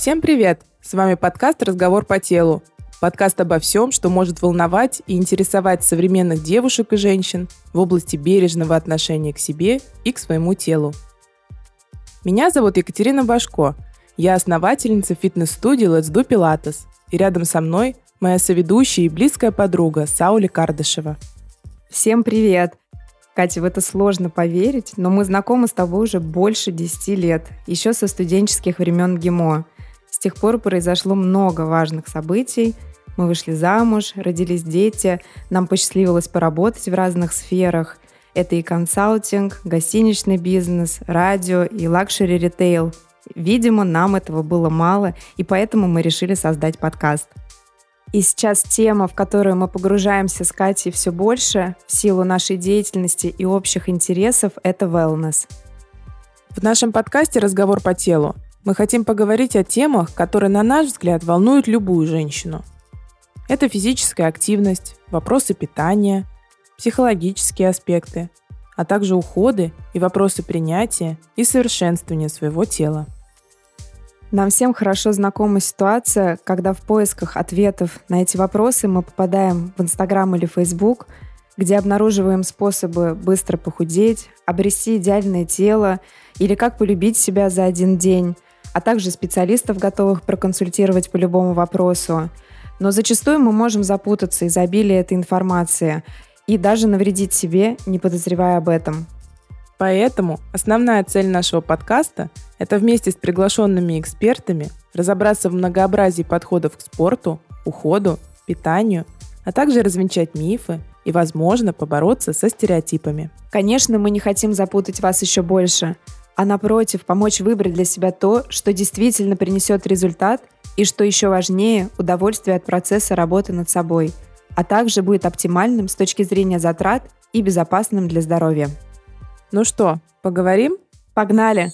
Всем привет! С вами подкаст «Разговор по телу». Подкаст обо всем, что может волновать и интересовать современных девушек и женщин в области бережного отношения к себе и к своему телу. Меня зовут Екатерина Башко. Я основательница фитнес-студии Let's Do Pilates. И рядом со мной моя соведущая и близкая подруга Саули Кардышева. Всем привет! Катя, в это сложно поверить, но мы знакомы с тобой уже больше 10 лет, еще со студенческих времен ГИМО – с тех пор произошло много важных событий. Мы вышли замуж, родились дети, нам посчастливилось поработать в разных сферах. Это и консалтинг, гостиничный бизнес, радио и luxury ритейл. Видимо, нам этого было мало, и поэтому мы решили создать подкаст. И сейчас тема, в которую мы погружаемся с Катей все больше, в силу нашей деятельности и общих интересов, это wellness. В нашем подкасте «Разговор по телу» мы хотим поговорить о темах, которые, на наш взгляд, волнуют любую женщину. Это физическая активность, вопросы питания, психологические аспекты, а также уходы и вопросы принятия и совершенствования своего тела. Нам всем хорошо знакома ситуация, когда в поисках ответов на эти вопросы мы попадаем в Инстаграм или Фейсбук, где обнаруживаем способы быстро похудеть, обрести идеальное тело или как полюбить себя за один день, а также специалистов, готовых проконсультировать по любому вопросу. Но зачастую мы можем запутаться из-за обилия этой информации и даже навредить себе, не подозревая об этом. Поэтому основная цель нашего подкаста – это вместе с приглашенными экспертами разобраться в многообразии подходов к спорту, уходу, питанию, а также развенчать мифы и, возможно, побороться со стереотипами. Конечно, мы не хотим запутать вас еще больше – а напротив, помочь выбрать для себя то, что действительно принесет результат и, что еще важнее, удовольствие от процесса работы над собой, а также будет оптимальным с точки зрения затрат и безопасным для здоровья. Ну что, поговорим? Погнали!